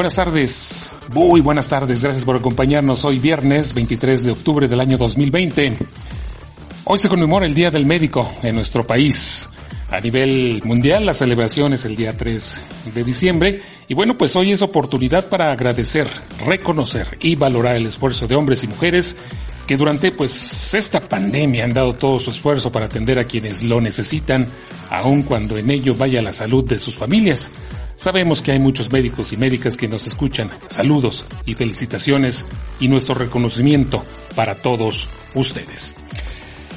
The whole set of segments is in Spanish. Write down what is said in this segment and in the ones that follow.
Buenas tardes, muy buenas tardes, gracias por acompañarnos hoy viernes 23 de octubre del año 2020. Hoy se conmemora el Día del Médico en nuestro país. A nivel mundial, la celebración es el día 3 de diciembre. Y bueno, pues hoy es oportunidad para agradecer, reconocer y valorar el esfuerzo de hombres y mujeres que durante pues esta pandemia han dado todo su esfuerzo para atender a quienes lo necesitan, aun cuando en ello vaya la salud de sus familias. Sabemos que hay muchos médicos y médicas que nos escuchan. Saludos y felicitaciones y nuestro reconocimiento para todos ustedes.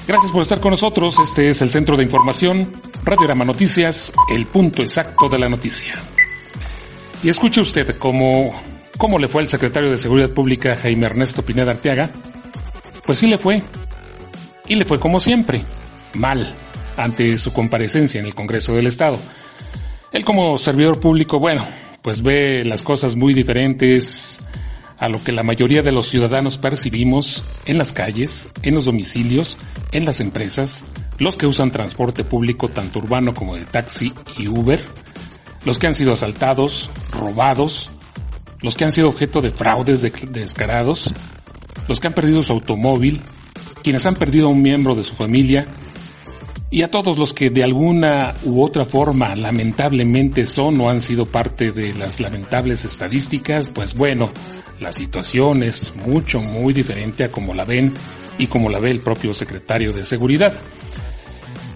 Gracias por estar con nosotros. Este es el Centro de Información, Radiorama Noticias, el punto exacto de la noticia. Y escuche usted cómo, cómo le fue al secretario de Seguridad Pública, Jaime Ernesto Pineda Arteaga. Pues sí le fue. Y le fue como siempre, mal, ante su comparecencia en el Congreso del Estado. Él como servidor público, bueno, pues ve las cosas muy diferentes a lo que la mayoría de los ciudadanos percibimos en las calles, en los domicilios, en las empresas, los que usan transporte público tanto urbano como de taxi y Uber, los que han sido asaltados, robados, los que han sido objeto de fraudes descarados, los que han perdido su automóvil, quienes han perdido a un miembro de su familia, y a todos los que de alguna u otra forma lamentablemente son o han sido parte de las lamentables estadísticas, pues bueno, la situación es mucho, muy diferente a como la ven y como la ve el propio secretario de Seguridad.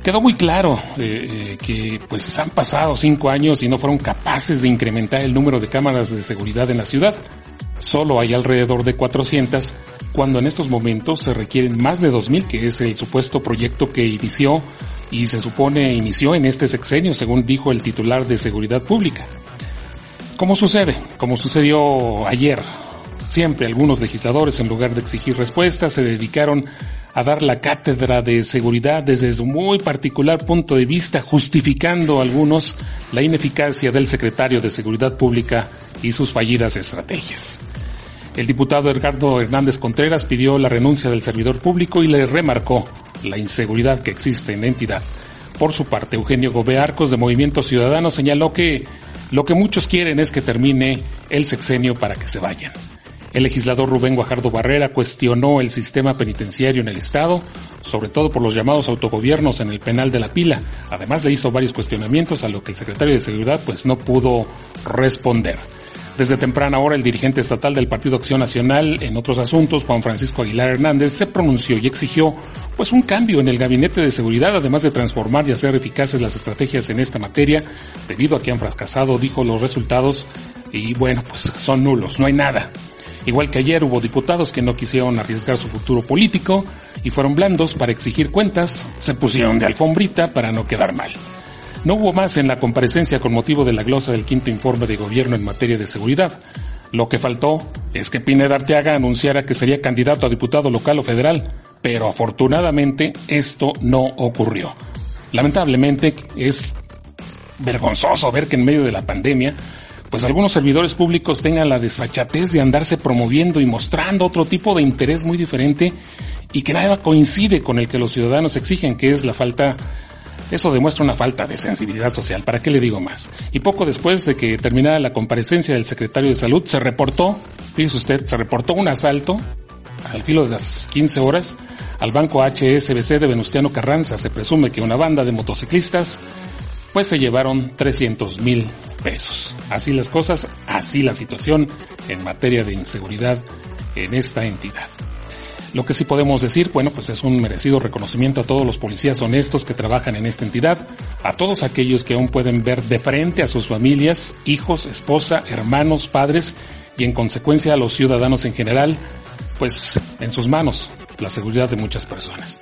Quedó muy claro eh, eh, que pues han pasado cinco años y no fueron capaces de incrementar el número de cámaras de seguridad en la ciudad. Solo hay alrededor de 400, cuando en estos momentos se requieren más de 2.000, que es el supuesto proyecto que inició y se supone inició en este sexenio, según dijo el titular de Seguridad Pública. ¿Cómo sucede? Como sucedió ayer. Siempre algunos legisladores, en lugar de exigir respuestas, se dedicaron a dar la cátedra de seguridad desde su muy particular punto de vista, justificando algunos la ineficacia del secretario de Seguridad Pública y sus fallidas estrategias. El diputado Edgardo Hernández Contreras pidió la renuncia del servidor público y le remarcó la inseguridad que existe en la entidad. Por su parte, Eugenio Gobearcos de Movimiento Ciudadano señaló que lo que muchos quieren es que termine el sexenio para que se vayan. El legislador Rubén Guajardo Barrera cuestionó el sistema penitenciario en el Estado, sobre todo por los llamados autogobiernos en el penal de la pila. Además le hizo varios cuestionamientos a lo que el secretario de Seguridad pues no pudo responder. Desde temprana hora, el dirigente estatal del Partido Acción Nacional, en otros asuntos, Juan Francisco Aguilar Hernández, se pronunció y exigió pues un cambio en el gabinete de seguridad, además de transformar y hacer eficaces las estrategias en esta materia, debido a que han fracasado, dijo los resultados, y bueno, pues son nulos, no hay nada. Igual que ayer hubo diputados que no quisieron arriesgar su futuro político y fueron blandos para exigir cuentas, se pusieron de alfombrita para no quedar mal. No hubo más en la comparecencia con motivo de la glosa del quinto informe de gobierno en materia de seguridad. Lo que faltó es que Pineda Arteaga anunciara que sería candidato a diputado local o federal, pero afortunadamente esto no ocurrió. Lamentablemente es vergonzoso ver que en medio de la pandemia, pues algunos servidores públicos tengan la desfachatez de andarse promoviendo y mostrando otro tipo de interés muy diferente y que nada coincide con el que los ciudadanos exigen, que es la falta eso demuestra una falta de sensibilidad social. ¿Para qué le digo más? Y poco después de que terminara la comparecencia del secretario de Salud, se reportó, fíjese usted, se reportó un asalto al filo de las 15 horas al banco HSBC de Venustiano Carranza. Se presume que una banda de motociclistas pues se llevaron 300 mil pesos. Así las cosas, así la situación en materia de inseguridad en esta entidad. Lo que sí podemos decir, bueno, pues es un merecido reconocimiento a todos los policías honestos que trabajan en esta entidad, a todos aquellos que aún pueden ver de frente a sus familias, hijos, esposa, hermanos, padres y en consecuencia a los ciudadanos en general, pues en sus manos la seguridad de muchas personas.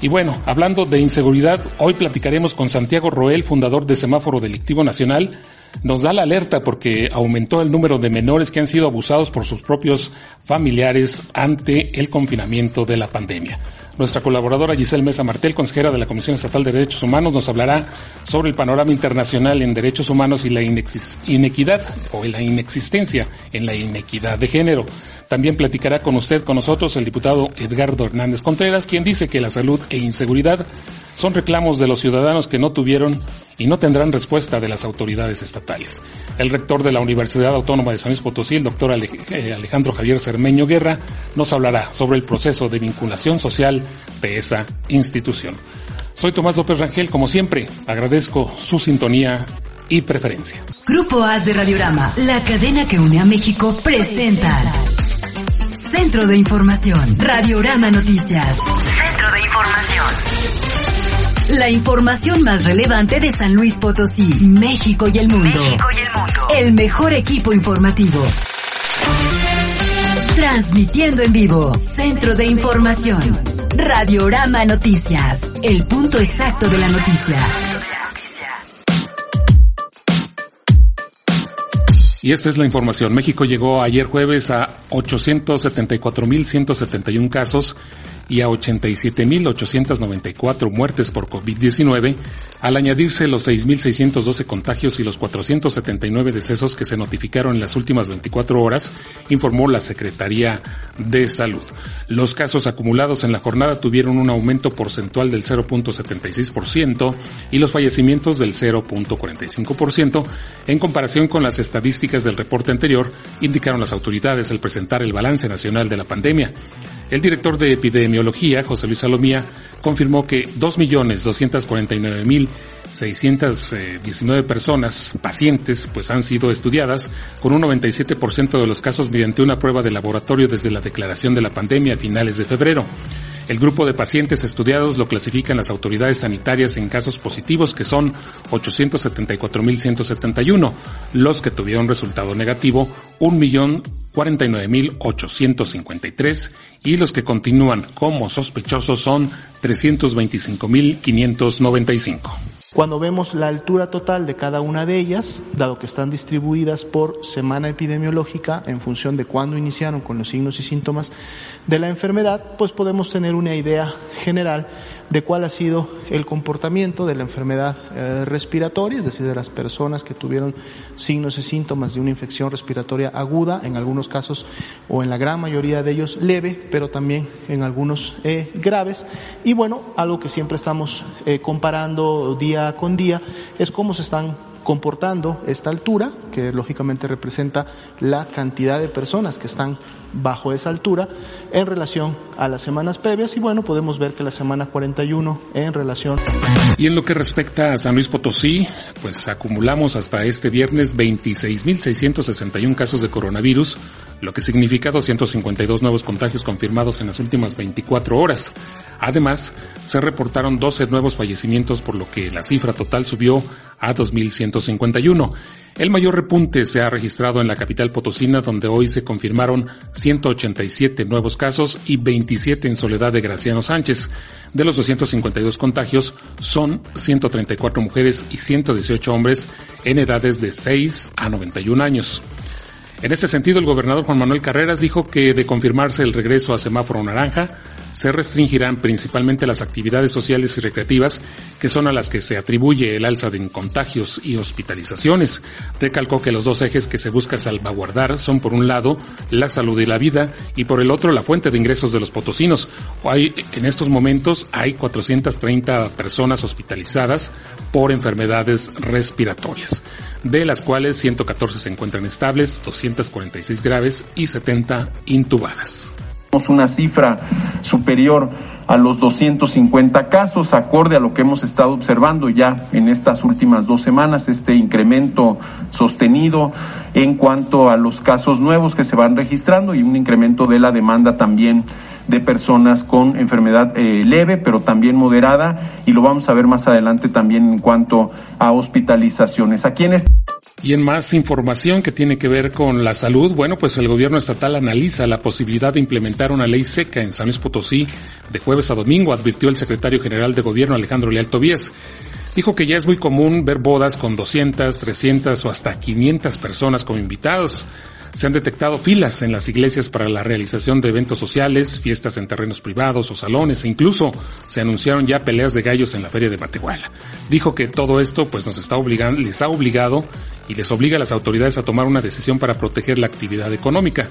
Y bueno, hablando de inseguridad, hoy platicaremos con Santiago Roel, fundador de Semáforo Delictivo Nacional, nos da la alerta porque aumentó el número de menores que han sido abusados por sus propios familiares ante el confinamiento de la pandemia. Nuestra colaboradora Giselle Mesa Martel, consejera de la Comisión Estatal de Derechos Humanos, nos hablará sobre el panorama internacional en derechos humanos y la inequidad o la inexistencia en la inequidad de género. También platicará con usted, con nosotros, el diputado Edgardo Hernández Contreras, quien dice que la salud e inseguridad son reclamos de los ciudadanos que no tuvieron y no tendrán respuesta de las autoridades estatales. El rector de la Universidad Autónoma de San Luis Potosí, el doctor eh, Alejandro Javier Cermeño Guerra, nos hablará sobre el proceso de vinculación social de esa institución. Soy Tomás López Rangel, como siempre, agradezco su sintonía y preferencia. Grupo AS de Radiorama, la cadena que une a México, presenta Centro de Información, Radiorama Noticias. Centro de Información. La información más relevante de San Luis Potosí, México y el mundo. México y el mundo. El mejor equipo informativo. Transmitiendo en vivo, Centro de Información. Radiorama Noticias. El punto exacto de la noticia. Y esta es la información. México llegó ayer jueves a 874.171 casos y a 87.894 muertes por COVID-19, al añadirse los 6.612 contagios y los 479 decesos que se notificaron en las últimas 24 horas, informó la Secretaría de Salud. Los casos acumulados en la jornada tuvieron un aumento porcentual del 0.76% y los fallecimientos del 0.45% en comparación con las estadísticas del reporte anterior, indicaron las autoridades al presentar el balance nacional de la pandemia. El director de epidemiología, José Luis Salomía, confirmó que 2.249.619 personas, pacientes, pues han sido estudiadas con un 97% de los casos mediante una prueba de laboratorio desde la declaración de la pandemia a finales de febrero. El grupo de pacientes estudiados lo clasifican las autoridades sanitarias en casos positivos que son 874.171, los que tuvieron resultado negativo 1.049.853 y los que continúan como sospechosos son 325.595. Cuando vemos la altura total de cada una de ellas, dado que están distribuidas por semana epidemiológica en función de cuándo iniciaron con los signos y síntomas de la enfermedad, pues podemos tener una idea general de cuál ha sido el comportamiento de la enfermedad eh, respiratoria, es decir, de las personas que tuvieron signos y síntomas de una infección respiratoria aguda, en algunos casos o en la gran mayoría de ellos leve, pero también en algunos eh, graves. Y bueno, algo que siempre estamos eh, comparando día con día es cómo se están comportando esta altura, que lógicamente representa la cantidad de personas que están bajo esa altura en relación a las semanas previas y bueno, podemos ver que la semana 41 en relación. Y en lo que respecta a San Luis Potosí, pues acumulamos hasta este viernes 26.661 casos de coronavirus, lo que significa 252 nuevos contagios confirmados en las últimas 24 horas. Además, se reportaron 12 nuevos fallecimientos, por lo que la cifra total subió a 2.151. El mayor repunte se ha registrado en la capital potosina, donde hoy se confirmaron 187 nuevos casos y 27 en Soledad de Graciano Sánchez. De los 252 contagios, son 134 mujeres y 118 hombres en edades de 6 a 91 años. En este sentido, el gobernador Juan Manuel Carreras dijo que de confirmarse el regreso a semáforo naranja, se restringirán principalmente las actividades sociales y recreativas, que son a las que se atribuye el alza de contagios y hospitalizaciones. Recalcó que los dos ejes que se busca salvaguardar son, por un lado, la salud y la vida, y por el otro, la fuente de ingresos de los potosinos. Hay, en estos momentos hay 430 personas hospitalizadas por enfermedades respiratorias, de las cuales 114 se encuentran estables, 246 graves y 70 intubadas una cifra superior a los 250 casos, acorde a lo que hemos estado observando ya en estas últimas dos semanas, este incremento sostenido en cuanto a los casos nuevos que se van registrando y un incremento de la demanda también de personas con enfermedad eh, leve, pero también moderada, y lo vamos a ver más adelante también en cuanto a hospitalizaciones. Aquí en este y en más información que tiene que ver con la salud, bueno, pues el gobierno estatal analiza la posibilidad de implementar una ley seca en San Luis Potosí de jueves a domingo, advirtió el secretario general de gobierno Alejandro Leal Tobías. Dijo que ya es muy común ver bodas con 200, 300 o hasta 500 personas como invitados. Se han detectado filas en las iglesias para la realización de eventos sociales, fiestas en terrenos privados o salones e incluso se anunciaron ya peleas de gallos en la feria de Matehuala. Dijo que todo esto pues nos está obligando, les ha obligado y les obliga a las autoridades a tomar una decisión para proteger la actividad económica.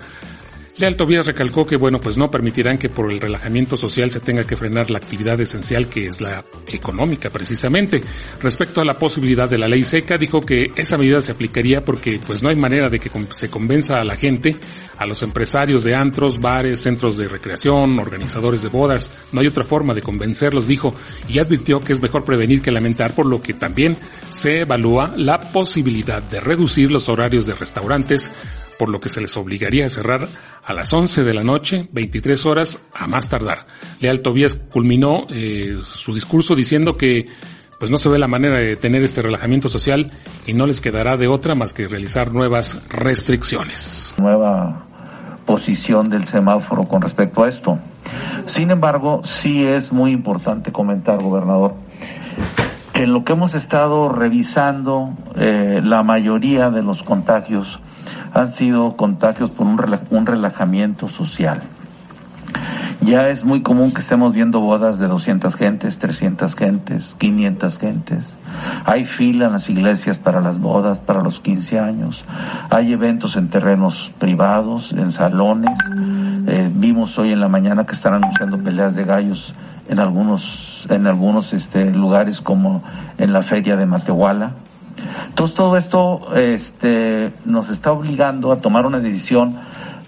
Leal Tobías recalcó que, bueno, pues no permitirán que por el relajamiento social se tenga que frenar la actividad esencial que es la económica, precisamente. Respecto a la posibilidad de la ley seca, dijo que esa medida se aplicaría porque, pues no hay manera de que se convenza a la gente, a los empresarios de antros, bares, centros de recreación, organizadores de bodas. No hay otra forma de convencerlos, dijo, y advirtió que es mejor prevenir que lamentar, por lo que también se evalúa la posibilidad de reducir los horarios de restaurantes por lo que se les obligaría a cerrar a las 11 de la noche, 23 horas a más tardar. Leal Tobías culminó eh, su discurso diciendo que pues no se ve la manera de tener este relajamiento social y no les quedará de otra más que realizar nuevas restricciones. Nueva posición del semáforo con respecto a esto. Sin embargo, sí es muy importante comentar, gobernador, que en lo que hemos estado revisando, eh, la mayoría de los contagios han sido contagios por un, relajamiento social. Ya es muy común que estemos viendo bodas de 200 gentes, 300 gentes, 500 gentes. Hay fila en las iglesias para las bodas, para los 15 años. Hay eventos en terrenos privados, en salones. Eh, vimos hoy en la mañana que están anunciando peleas de gallos en algunos, en algunos este, lugares como en la feria de Matehuala. Entonces todo esto este, nos está obligando a tomar una decisión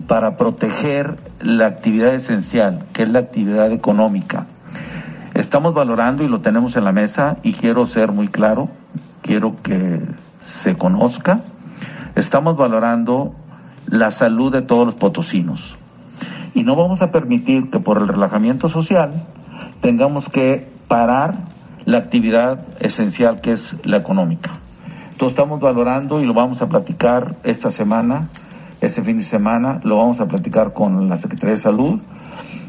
para proteger la actividad esencial, que es la actividad económica. Estamos valorando y lo tenemos en la mesa y quiero ser muy claro, quiero que se conozca, estamos valorando la salud de todos los potosinos. Y no vamos a permitir que por el relajamiento social tengamos que parar la actividad esencial que es la económica estamos valorando y lo vamos a platicar esta semana, este fin de semana, lo vamos a platicar con la Secretaría de Salud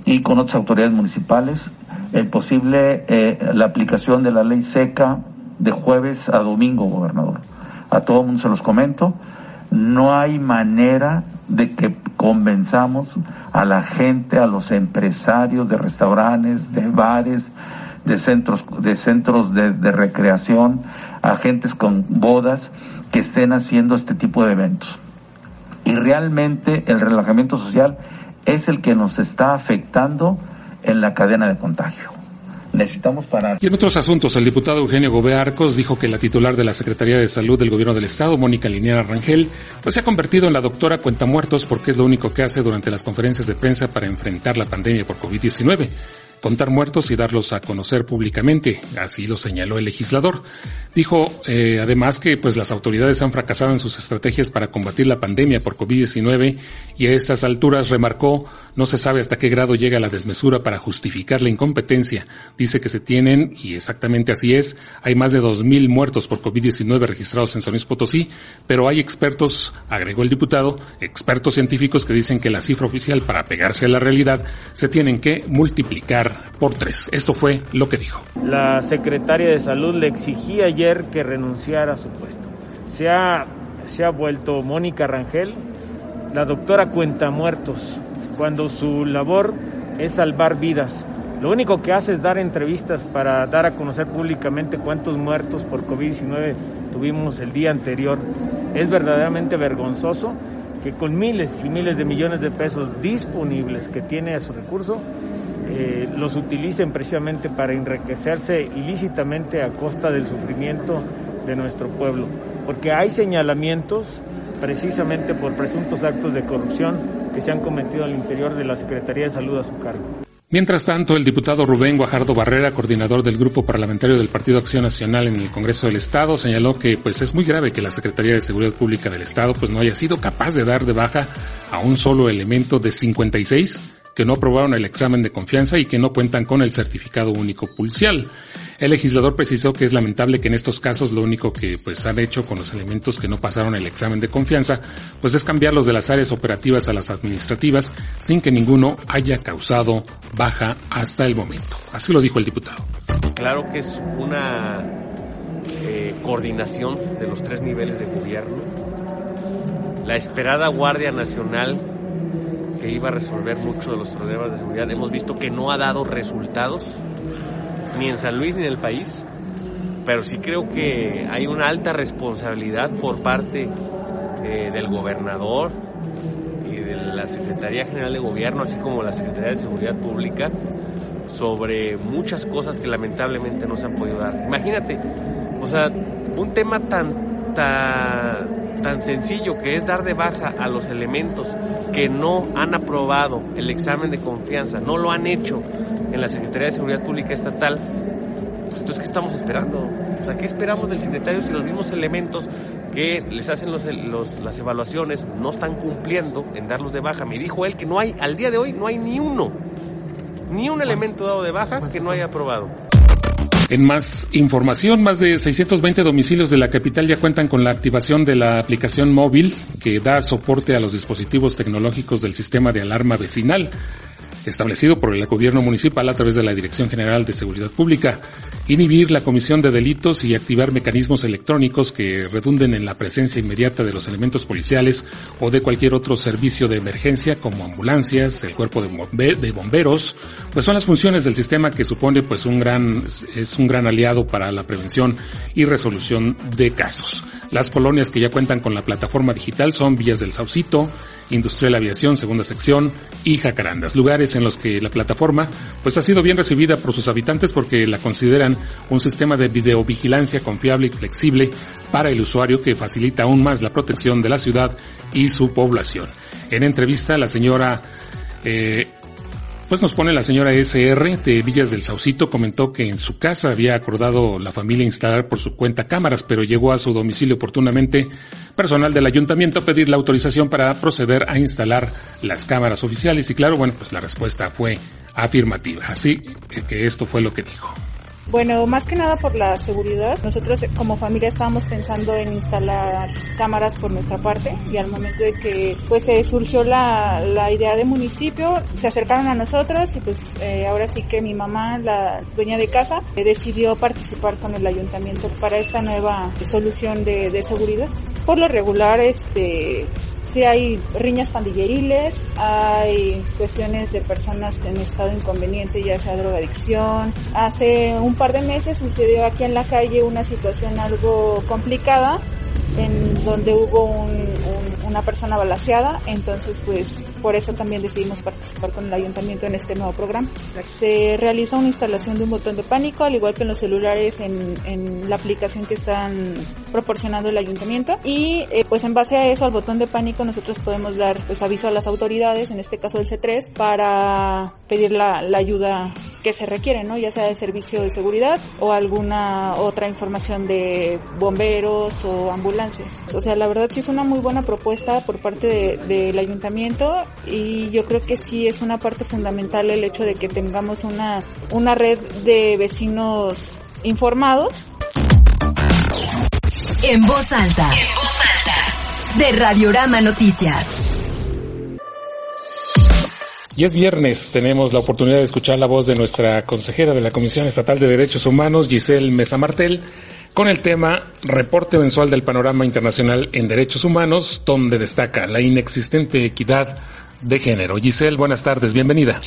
y con otras autoridades municipales, el posible, eh, la aplicación de la ley seca de jueves a domingo, gobernador. A todo el mundo se los comento, no hay manera de que convenzamos a la gente, a los empresarios de restaurantes, de bares, de centros, de centros de recreación, agentes con bodas que estén haciendo este tipo de eventos. Y realmente el relajamiento social es el que nos está afectando en la cadena de contagio. Necesitamos parar. Y en otros asuntos, el diputado Eugenio Gobea Arcos dijo que la titular de la Secretaría de Salud del Gobierno del Estado, Mónica Liniera Rangel, pues se ha convertido en la doctora cuentamuertos porque es lo único que hace durante las conferencias de prensa para enfrentar la pandemia por COVID-19 contar muertos y darlos a conocer públicamente, así lo señaló el legislador. Dijo eh, además que pues las autoridades han fracasado en sus estrategias para combatir la pandemia por COVID-19 y a estas alturas remarcó no se sabe hasta qué grado llega la desmesura para justificar la incompetencia. Dice que se tienen, y exactamente así es, hay más de 2.000 muertos por COVID-19 registrados en San Luis Potosí, pero hay expertos, agregó el diputado, expertos científicos que dicen que la cifra oficial para pegarse a la realidad se tienen que multiplicar por tres. Esto fue lo que dijo. La secretaria de Salud le exigía ayer que renunciara a su puesto. Se ha, se ha vuelto Mónica Rangel, la doctora cuenta muertos, cuando su labor es salvar vidas. Lo único que hace es dar entrevistas para dar a conocer públicamente cuántos muertos por COVID-19 tuvimos el día anterior. Es verdaderamente vergonzoso que con miles y miles de millones de pesos disponibles que tiene a su recurso, eh, los utilicen precisamente para enriquecerse ilícitamente a costa del sufrimiento de nuestro pueblo. Porque hay señalamientos precisamente por presuntos actos de corrupción que se han cometido al interior de la Secretaría de Salud a su cargo. Mientras tanto, el diputado Rubén Guajardo Barrera, coordinador del grupo parlamentario del Partido Acción Nacional en el Congreso del Estado, señaló que pues es muy grave que la Secretaría de Seguridad Pública del Estado pues no haya sido capaz de dar de baja a un solo elemento de 56 que no aprobaron el examen de confianza y que no cuentan con el certificado único pulsial. El legislador precisó que es lamentable que en estos casos lo único que pues han hecho con los elementos que no pasaron el examen de confianza, pues es cambiarlos de las áreas operativas a las administrativas sin que ninguno haya causado baja hasta el momento. Así lo dijo el diputado. Claro que es una eh, coordinación de los tres niveles de gobierno. La esperada Guardia Nacional que iba a resolver muchos de los problemas de seguridad, hemos visto que no ha dado resultados, ni en San Luis ni en el país, pero sí creo que hay una alta responsabilidad por parte eh, del gobernador y de la Secretaría General de Gobierno, así como la Secretaría de Seguridad Pública, sobre muchas cosas que lamentablemente no se han podido dar. Imagínate, o sea, un tema tan, tan, tan sencillo que es dar de baja a los elementos que no han aprobado el examen de confianza, no lo han hecho en la Secretaría de Seguridad Pública Estatal, pues entonces ¿qué estamos esperando? O sea, ¿qué esperamos del secretario si los mismos elementos que les hacen los, las evaluaciones no están cumpliendo en darlos de baja? Me dijo él que no hay, al día de hoy no hay ni uno, ni un elemento dado de baja que no haya aprobado. En más información, más de 620 domicilios de la capital ya cuentan con la activación de la aplicación móvil que da soporte a los dispositivos tecnológicos del sistema de alarma vecinal establecido por el gobierno municipal a través de la Dirección General de Seguridad Pública, inhibir la comisión de delitos y activar mecanismos electrónicos que redunden en la presencia inmediata de los elementos policiales o de cualquier otro servicio de emergencia como ambulancias, el cuerpo de, bomberos, pues son las funciones del sistema que supone pues un gran es un gran aliado para la prevención y resolución de casos. Las colonias que ya cuentan con la plataforma digital son Villas del Saucito, Industrial Aviación, segunda sección y Jacarandas, lugares en los que la plataforma pues ha sido bien recibida por sus habitantes porque la consideran un sistema de videovigilancia confiable y flexible para el usuario que facilita aún más la protección de la ciudad y su población. En entrevista, la señora eh, pues nos pone la señora SR de Villas del Saucito, comentó que en su casa había acordado la familia instalar por su cuenta cámaras, pero llegó a su domicilio oportunamente personal del ayuntamiento a pedir la autorización para proceder a instalar las cámaras oficiales y claro, bueno, pues la respuesta fue afirmativa. Así que esto fue lo que dijo. Bueno, más que nada por la seguridad. Nosotros eh, como familia estábamos pensando en instalar cámaras por nuestra parte y al momento de que pues surgió la, la idea de municipio, se acercaron a nosotros y pues eh, ahora sí que mi mamá, la dueña de casa, eh, decidió participar con el ayuntamiento para esta nueva solución de, de seguridad. Por lo regular, este, sí hay riñas pandilleriles, hay cuestiones de personas en estado inconveniente, ya sea drogadicción. Hace un par de meses sucedió aquí en la calle una situación algo complicada en donde hubo una persona balaseada, entonces pues por eso también decidimos participar con el ayuntamiento en este nuevo programa. Se realiza una instalación de un botón de pánico, al igual que en los celulares en, en la aplicación que están proporcionando el ayuntamiento y eh, pues en base a eso al botón de pánico nosotros podemos dar pues aviso a las autoridades, en este caso el C3, para pedir la, la ayuda que se requiere, ¿no? Ya sea de servicio de seguridad o alguna otra información de bomberos o ambulancias. O sea, la verdad sí es una muy buena propuesta por parte del ayuntamiento y yo creo que sí es una parte fundamental el hecho de que tengamos una, una red de vecinos informados. En voz alta. En voz alta. De Radiorama Noticias. Y es viernes, tenemos la oportunidad de escuchar la voz de nuestra consejera de la Comisión Estatal de Derechos Humanos, Giselle Mesa Martel, con el tema Reporte mensual del panorama internacional en derechos humanos, donde destaca la inexistente equidad de género. Giselle, buenas tardes, bienvenida.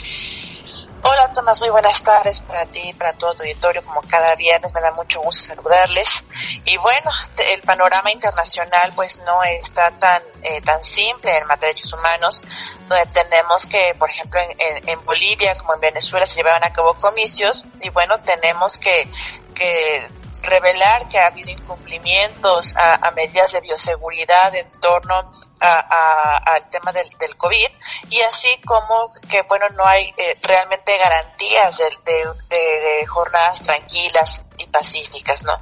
Hola Tomás, muy buenas tardes para ti para todo tu auditorio. Como cada viernes me da mucho gusto saludarles. Y bueno, el panorama internacional pues no está tan, eh, tan simple en materia de derechos humanos, donde tenemos que, por ejemplo, en, en Bolivia como en Venezuela se llevaban a cabo comicios y bueno, tenemos que, que revelar que ha habido incumplimientos a, medidas de bioseguridad en torno al tema del, del, COVID y así como que bueno no hay eh, realmente garantías de, de, jornadas tranquilas y pacíficas, ¿no?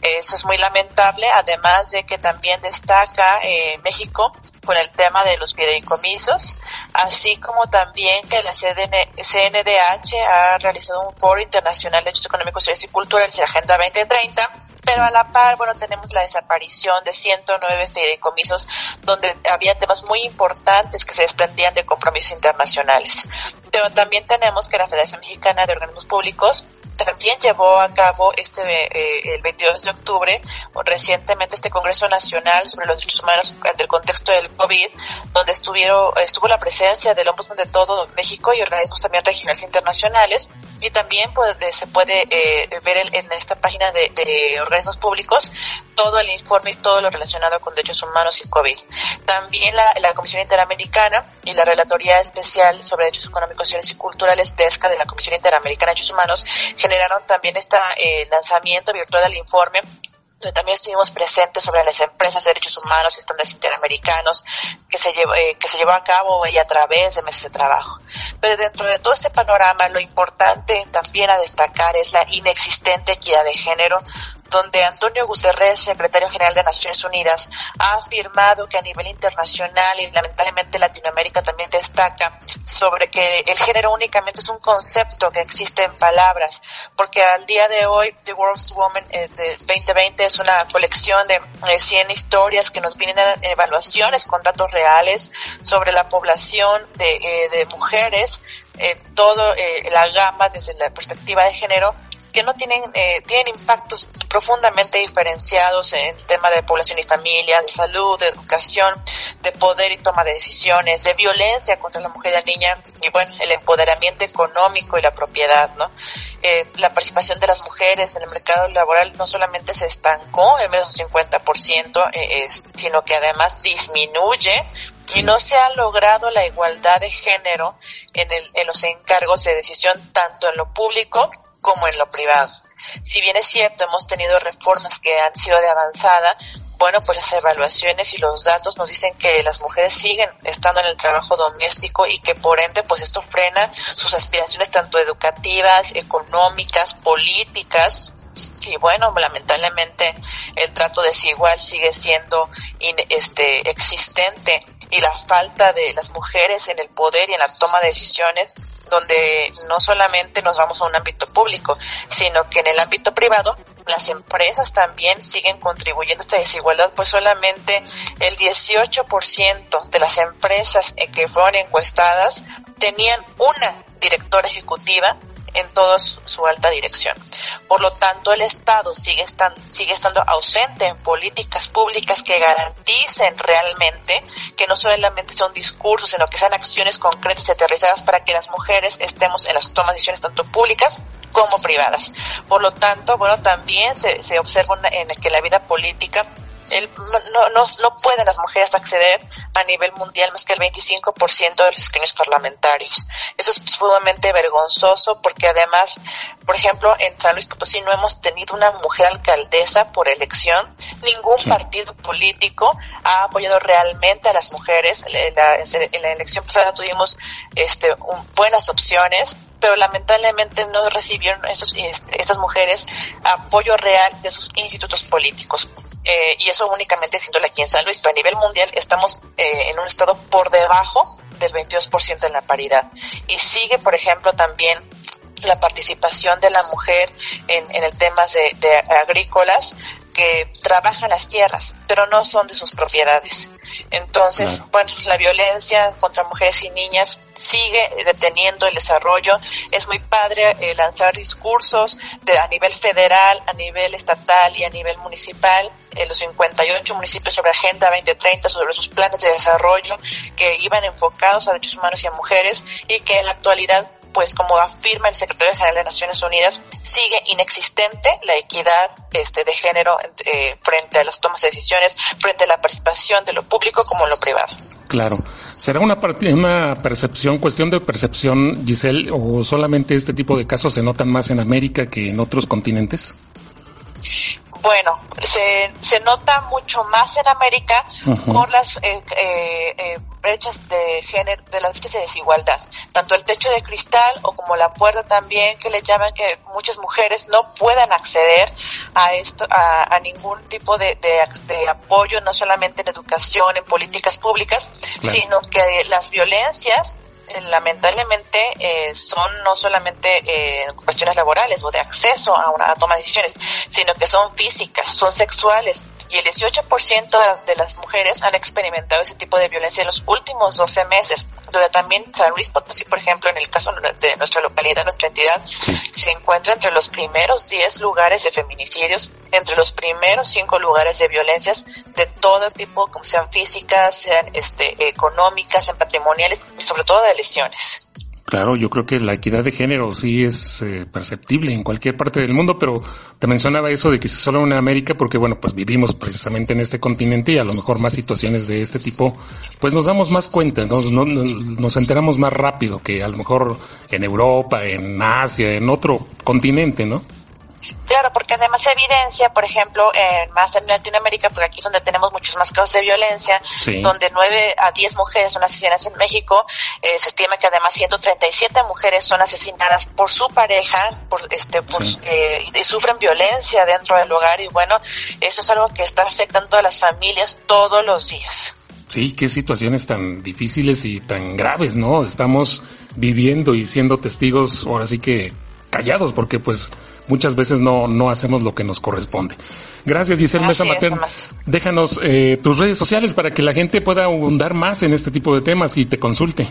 Eso es muy lamentable, además de que también destaca eh, México con el tema de los fideicomisos, así como también que la CNDH ha realizado un foro internacional de hechos económicos, sociales y culturales y Agenda 2030, pero a la par, bueno, tenemos la desaparición de 109 fideicomisos donde había temas muy importantes que se desprendían de compromisos internacionales. Pero también tenemos que la Federación Mexicana de Organismos Públicos también llevó a cabo este eh, el 22 de octubre recientemente este Congreso Nacional sobre los Derechos Humanos ante el contexto del COVID, donde estuvieron, estuvo la presencia del Ombudsman de todo México y organismos también regionales internacionales. Y también pues, se puede eh, ver en esta página de, de, organismos públicos todo el informe y todo lo relacionado con derechos humanos y COVID. También la, la Comisión Interamericana y la Relatoría Especial sobre Derechos Económicos, Sociales y Culturales, DESCA, de la Comisión Interamericana de Derechos Humanos, generaron también este lanzamiento virtual del informe también estuvimos presentes sobre las empresas de derechos humanos y estándares interamericanos que se llevó, eh, que se llevó a cabo y a través de meses de trabajo. Pero dentro de todo este panorama, lo importante también a destacar es la inexistente equidad de género donde Antonio Guterres, secretario general de Naciones Unidas, ha afirmado que a nivel internacional y lamentablemente Latinoamérica también destaca sobre que el género únicamente es un concepto que existe en palabras, porque al día de hoy The World's Woman eh, de 2020 es una colección de 100 historias que nos vienen en evaluaciones con datos reales sobre la población de, eh, de mujeres, eh, todo eh, la gama desde la perspectiva de género que no tienen, eh, tienen impactos profundamente diferenciados en el tema de población y familia, de salud, de educación, de poder y toma de decisiones, de violencia contra la mujer y la niña, y bueno, el empoderamiento económico y la propiedad, ¿no? Eh, la participación de las mujeres en el mercado laboral no solamente se estancó en menos de un 50%, eh, sino que además disminuye y no se ha logrado la igualdad de género en, el, en los encargos de decisión tanto en lo público como en lo privado. Si bien es cierto, hemos tenido reformas que han sido de avanzada, bueno, pues las evaluaciones y los datos nos dicen que las mujeres siguen estando en el trabajo doméstico y que por ende, pues esto frena sus aspiraciones tanto educativas, económicas, políticas, y bueno, lamentablemente el trato desigual sigue siendo este existente y la falta de las mujeres en el poder y en la toma de decisiones donde no solamente nos vamos a un ámbito público, sino que en el ámbito privado las empresas también siguen contribuyendo a esta desigualdad, pues solamente el 18% de las empresas que fueron encuestadas tenían una directora ejecutiva en toda su alta dirección. Por lo tanto, el Estado sigue, sigue estando ausente en políticas públicas que garanticen realmente que no solamente son discursos, sino que sean acciones concretas y aterrizadas para que las mujeres estemos en las tomas de decisiones tanto públicas como privadas. Por lo tanto, bueno, también se, se observa en que la vida política el, no, no, no pueden las mujeres acceder a nivel mundial más que el 25% de los escaños parlamentarios. Eso es sumamente vergonzoso porque además, por ejemplo, en San Luis Potosí no hemos tenido una mujer alcaldesa por elección. Ningún partido político ha apoyado realmente a las mujeres. En la, en la elección pasada tuvimos este, buenas opciones pero lamentablemente no recibieron estos, estas mujeres apoyo real de sus institutos políticos. Eh, y eso únicamente siendo aquí en San Luis, pero a nivel mundial estamos eh, en un estado por debajo del 22% en la paridad. Y sigue, por ejemplo, también la participación de la mujer en, en el temas de, de agrícolas que trabajan las tierras, pero no son de sus propiedades. Entonces, bueno, la violencia contra mujeres y niñas sigue deteniendo el desarrollo. Es muy padre eh, lanzar discursos de, a nivel federal, a nivel estatal y a nivel municipal en los 58 municipios sobre Agenda 2030, sobre sus planes de desarrollo que iban enfocados a derechos humanos y a mujeres y que en la actualidad pues como afirma el secretario general de Naciones Unidas, sigue inexistente la equidad este, de género eh, frente a las tomas de decisiones, frente a la participación de lo público como lo privado. Claro. ¿Será una, una percepción, cuestión de percepción, Giselle, o solamente este tipo de casos se notan más en América que en otros continentes? Bueno, se, se nota mucho más en América por las eh, eh, eh, brechas de género, de las brechas de desigualdad. Tanto el techo de cristal o como la puerta también que le llaman que muchas mujeres no puedan acceder a esto, a, ningún tipo de, de, apoyo, no solamente en educación, en políticas públicas, sino que las violencias lamentablemente eh, son no solamente eh, cuestiones laborales o de acceso a una toma de decisiones, sino que son físicas, son sexuales. Y el 18% de las mujeres han experimentado ese tipo de violencia en los últimos 12 meses. donde también San Luis Potosí, por ejemplo, en el caso de nuestra localidad, nuestra entidad, se encuentra entre los primeros 10 lugares de feminicidios, entre los primeros 5 lugares de violencias de todo tipo, como sean físicas, sean este, económicas, sean patrimoniales y sobre todo de lesiones. Claro, yo creo que la equidad de género sí es eh, perceptible en cualquier parte del mundo, pero te mencionaba eso de que solo en América, porque bueno, pues vivimos precisamente en este continente y a lo mejor más situaciones de este tipo, pues nos damos más cuenta, nos, nos enteramos más rápido que a lo mejor en Europa, en Asia, en otro continente, ¿no? Claro, porque además se evidencia, por ejemplo, en más en Latinoamérica, porque aquí es donde tenemos muchos más casos de violencia, donde 9 a 10 mujeres son asesinadas en México, eh, se estima que además 137 mujeres son asesinadas por su pareja, por este, por, eh, y sufren violencia dentro del hogar y bueno, eso es algo que está afectando a las familias todos los días. Sí, qué situaciones tan difíciles y tan graves, ¿no? Estamos viviendo y siendo testigos, ahora sí que callados, porque pues muchas veces no, no hacemos lo que nos corresponde. Gracias, Giselle Mesa Materno. Déjanos eh, tus redes sociales para que la gente pueda abundar más en este tipo de temas y te consulte.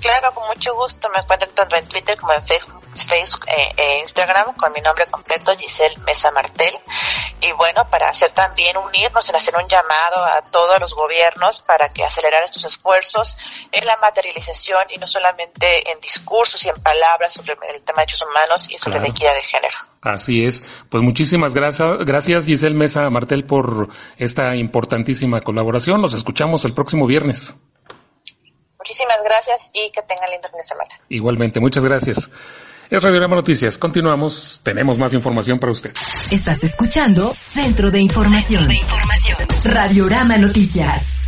Claro, con mucho gusto. Me encuentran tanto en Twitter como en Facebook, Facebook e, e Instagram con mi nombre completo, Giselle Mesa Martel. Y bueno, para hacer también unirnos en hacer un llamado a todos los gobiernos para que acelerar estos esfuerzos en la materialización y no solamente en discursos y en palabras sobre el tema de derechos humanos y sobre la equidad de género. Así es. Pues muchísimas gracias, gracias Giselle Mesa Martel por esta importantísima colaboración. Nos escuchamos el próximo viernes. Muchísimas gracias y que tengan lindo fin de semana. Igualmente, muchas gracias. Es Radiorama Noticias. Continuamos. Tenemos más información para usted. Estás escuchando Centro de Información. Centro de Información. Radiorama Noticias.